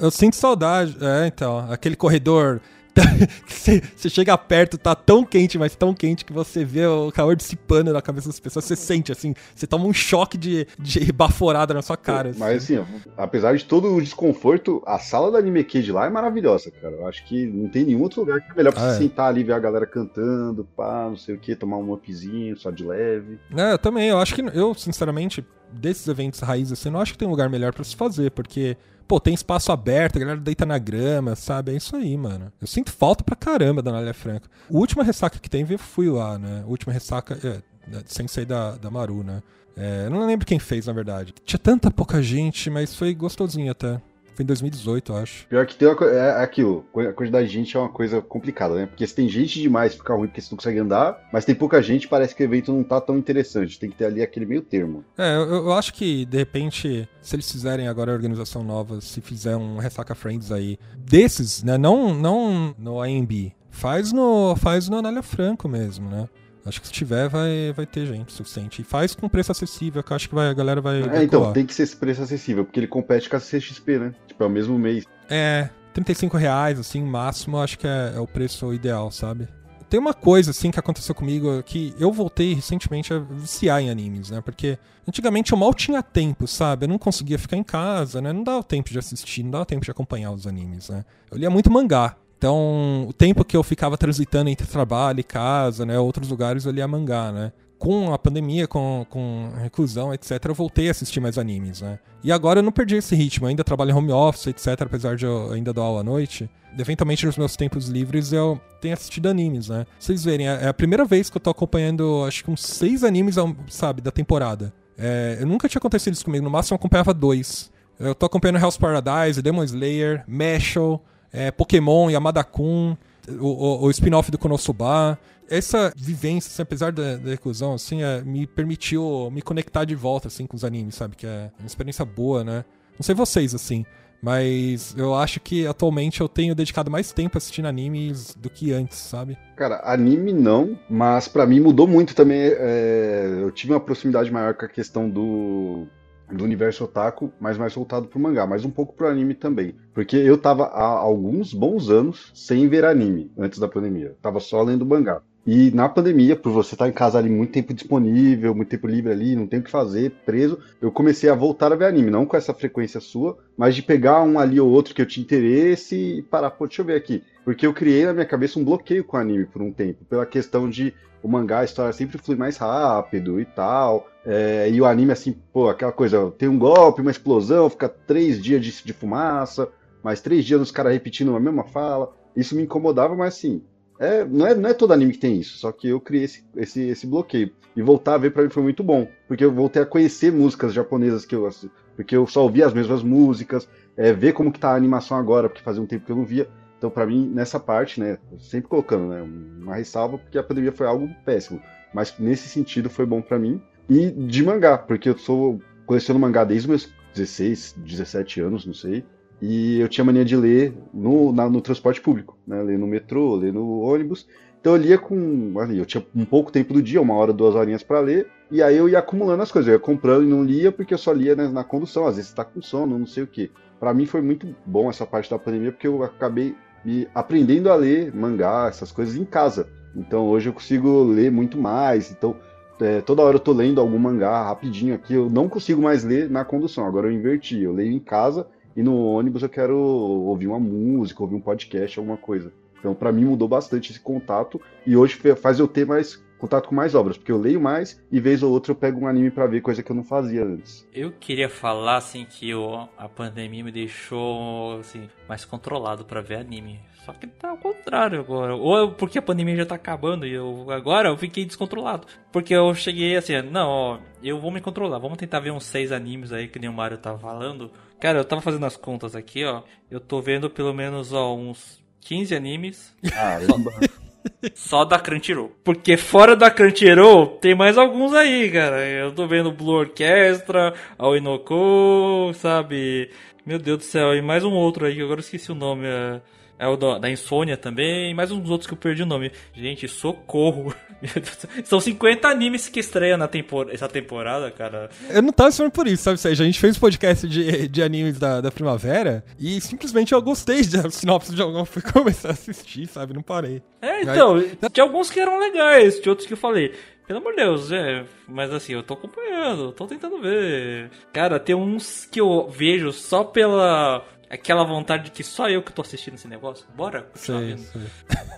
Eu sinto saudade, é, então. Aquele corredor *laughs* você chega perto, tá tão quente, mas tão quente que você vê o calor dissipando na cabeça das pessoas. Você sente, assim, você toma um choque de, de baforada na sua cara. Assim. Mas, assim, apesar de todo o desconforto, a sala da Anime de lá é maravilhosa, cara. Eu acho que não tem nenhum outro lugar que é melhor pra ah, você é. sentar ali, ver a galera cantando, pá, não sei o que, tomar um upzinho, só de leve. É, eu também. Eu acho que, eu, sinceramente, desses eventos raízes, assim, não acho que tem um lugar melhor para se fazer, porque pô, tem espaço aberto, a galera deita na grama, sabe? É isso aí, mano. Eu sinto falta pra caramba da Nália Franca. O última ressaca que teve, eu fui lá, né? A última ressaca, é, sem sair da, da Maru, né? É, não lembro quem fez, na verdade. Tinha tanta pouca gente, mas foi gostosinho até. Foi em 2018, eu acho. Pior que tem uma, é, é aquilo, a quantidade de gente é uma coisa complicada, né? Porque se tem gente demais, fica ruim porque você não consegue andar, mas tem pouca gente, parece que o evento não tá tão interessante. Tem que ter ali aquele meio termo. É, eu, eu acho que, de repente, se eles fizerem agora a organização nova, se fizer um Ressaca Friends aí, desses, né? Não, não no AMB, faz no, faz no Anália Franco mesmo, né? Acho que se tiver, vai, vai ter gente suficiente. E faz com preço acessível, que eu acho que vai, a galera vai. É, então, tem que ser esse preço acessível, porque ele compete com a CXP, né? Tipo, é o mesmo mês. É, 35 reais, assim, máximo, acho que é, é o preço ideal, sabe? Tem uma coisa, assim, que aconteceu comigo, que eu voltei recentemente a viciar em animes, né? Porque antigamente eu mal tinha tempo, sabe? Eu não conseguia ficar em casa, né? Não dava tempo de assistir, não dava tempo de acompanhar os animes, né? Eu lia muito mangá. Então, o tempo que eu ficava transitando entre trabalho e casa, né, outros lugares, eu lia mangá, né? Com a pandemia, com, com a reclusão, etc., eu voltei a assistir mais animes, né? E agora eu não perdi esse ritmo, eu ainda trabalho em home office, etc., apesar de eu ainda dar aula à noite. Eventualmente, nos meus tempos livres, eu tenho assistido animes, né? Vocês verem, é, é a primeira vez que eu tô acompanhando, acho que uns seis animes, sabe, da temporada. É, eu nunca tinha acontecido isso comigo, no máximo eu acompanhava dois. Eu tô acompanhando Hell's Paradise, Demon Slayer, Meshul, é, Pokémon, Yamada-kun, o, o, o spin-off do Konosuba. Essa vivência, assim, apesar da, da reclusão, assim, é, me permitiu me conectar de volta, assim, com os animes, sabe? Que é uma experiência boa, né? Não sei vocês, assim, mas eu acho que atualmente eu tenho dedicado mais tempo assistindo animes do que antes, sabe? Cara, anime não, mas para mim mudou muito também. É, eu tive uma proximidade maior com a questão do do universo otaku, mas mais voltado pro mangá, mas um pouco pro anime também. Porque eu tava há alguns bons anos sem ver anime antes da pandemia. Tava só lendo mangá. E na pandemia, por você estar em casa ali muito tempo disponível, muito tempo livre ali, não tem o que fazer, preso, eu comecei a voltar a ver anime, não com essa frequência sua, mas de pegar um ali ou outro que eu tinha interesse e parar, pô, deixa eu ver aqui. Porque eu criei na minha cabeça um bloqueio com anime por um tempo, pela questão de o mangá, a história sempre flui mais rápido e tal. É, e o anime, assim, pô, aquela coisa, tem um golpe, uma explosão, fica três dias de, de fumaça, mais três dias os caras repetindo a mesma fala. Isso me incomodava, mas assim, é, não, é, não é todo anime que tem isso, só que eu criei esse, esse, esse bloqueio. E voltar a ver pra mim foi muito bom, porque eu voltei a conhecer músicas japonesas que eu porque eu só ouvia as mesmas músicas, é, ver como que tá a animação agora, porque fazia um tempo que eu não via. Então, para mim, nessa parte, né, sempre colocando né, uma ressalva, porque a pandemia foi algo péssimo. Mas nesse sentido foi bom para mim. E de mangá, porque eu sou coleciono mangá desde meus 16, 17 anos, não sei. E eu tinha mania de ler no, na, no transporte público, né? Ler no metrô, ler no ônibus. Então eu lia com. Ali, eu tinha um pouco tempo do dia, uma hora, duas horinhas para ler. E aí eu ia acumulando as coisas. Eu ia comprando e não lia porque eu só lia né, na condução. Às vezes você tá com sono, não sei o que. Para mim foi muito bom essa parte da pandemia porque eu acabei e aprendendo a ler mangá, essas coisas em casa. Então hoje eu consigo ler muito mais. Então é, toda hora eu tô lendo algum mangá rapidinho aqui. Eu não consigo mais ler na condução. Agora eu inverti. Eu leio em casa e no ônibus eu quero ouvir uma música, ouvir um podcast, alguma coisa. Então para mim mudou bastante esse contato e hoje faz eu ter mais contato com mais obras, porque eu leio mais e vez ou outra eu pego um anime para ver coisa que eu não fazia antes. Eu queria falar assim que eu, a pandemia me deixou assim mais controlado para ver anime. Só que tá ao contrário agora. Ou porque a pandemia já tá acabando e eu agora eu fiquei descontrolado. Porque eu cheguei assim, não, ó, eu vou me controlar. Vamos tentar ver uns seis animes aí que nem o Mario tava falando. Cara, eu tava fazendo as contas aqui, ó. Eu tô vendo pelo menos ó, uns 15 animes. Caramba. *laughs* Só da Crunchyroll. Porque fora da Crunchyroll, tem mais alguns aí, cara. Eu tô vendo Blue Orchestra, Ao Inoko, sabe? Meu Deus do céu, e mais um outro aí, que agora eu esqueci o nome. É, é o da, da Insônia também, mais uns outros que eu perdi o nome. Gente, socorro. *laughs* São 50 animes que estreiam na tempor essa temporada, cara. Eu não tava esperando por isso, sabe? A gente fez um podcast de, de animes da, da primavera e simplesmente eu gostei da sinopse de algum, fui *laughs* começar a assistir, sabe? Não parei. É, então, Aí... tinha alguns que eram legais, tinha outros que eu falei. Pelo amor de Deus, é. Mas assim, eu tô acompanhando, tô tentando ver. Cara, tem uns que eu vejo só pela. Aquela vontade de que só eu que tô assistindo esse negócio. Bora? Sei, sei.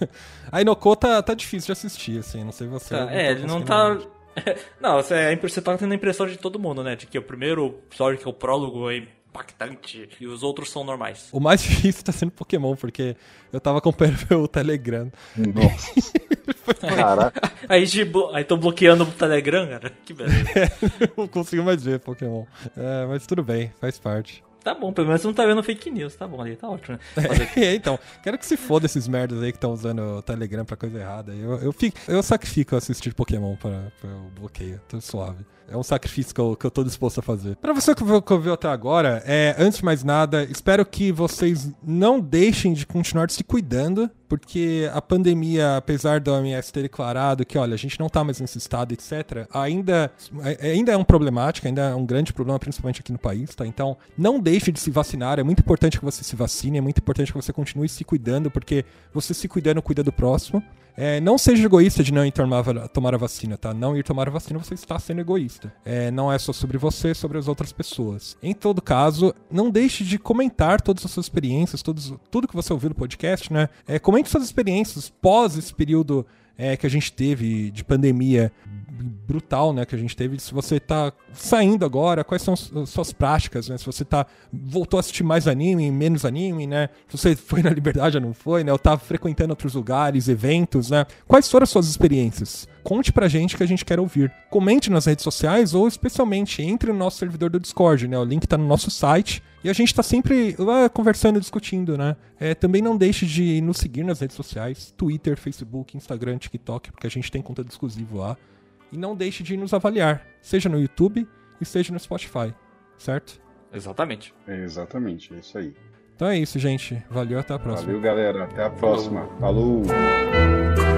*laughs* A Inoko tá, tá difícil de assistir, assim, não sei você. Tá, é, ele não tá. *laughs* não, você, você tá tendo a impressão de todo mundo, né? De que o primeiro episódio, que é o prólogo, é impactante e os outros são normais. O mais *laughs* difícil tá sendo Pokémon, porque eu tava acompanhando o Telegram. Nossa. Caraca. Aí, aí tô bloqueando o Telegram, cara. Que beleza. É, não consigo mais ver Pokémon. É, mas tudo bem, faz parte. Tá bom, pelo menos você não tá vendo fake news, tá bom ali, tá ótimo. Né? É, *laughs* então, quero que se foda esses merdas aí que estão usando o Telegram pra coisa errada. Eu, eu, fico, eu sacrifico assistir Pokémon pra, pra o bloqueio, tô suave. É um sacrifício que eu, que eu tô disposto a fazer. Para você que ouviu até agora, é, antes de mais nada, espero que vocês não deixem de continuar se cuidando, porque a pandemia, apesar da OMS ter declarado que, olha, a gente não tá mais nesse estado, etc., ainda, é, ainda é um problemático, ainda é um grande problema, principalmente aqui no país, tá? Então, não deixe de se vacinar, é muito importante que você se vacine, é muito importante que você continue se cuidando, porque você se cuidando cuida do próximo. É, não seja egoísta de não ir tomar, tomar a vacina, tá? Não ir tomar a vacina, você está sendo egoísta. É, não é só sobre você, é sobre as outras pessoas. Em todo caso, não deixe de comentar todas as suas experiências, todos, tudo que você ouviu no podcast, né? É, comente suas experiências pós esse período é, que a gente teve de pandemia brutal, né, que a gente teve. Se você tá saindo agora, quais são as suas práticas, né? Se você tá voltou a assistir mais anime, menos anime, né? Se você *laughs* foi na liberdade ou não foi, né? Ou tá frequentando outros lugares, eventos, né? Quais foram as suas experiências? Conte pra gente que a gente quer ouvir. Comente nas redes sociais ou especialmente entre no nosso servidor do Discord, né? O link tá no nosso site. E a gente tá sempre lá conversando, discutindo, né? É, também não deixe de nos seguir nas redes sociais, Twitter, Facebook, Instagram, TikTok, porque a gente tem conteúdo exclusivo lá. E não deixe de nos avaliar, seja no YouTube e seja no Spotify, certo? Exatamente. É exatamente, é isso aí. Então é isso, gente. Valeu, até a próxima. Valeu, galera. Até a próxima. Falou. Falou.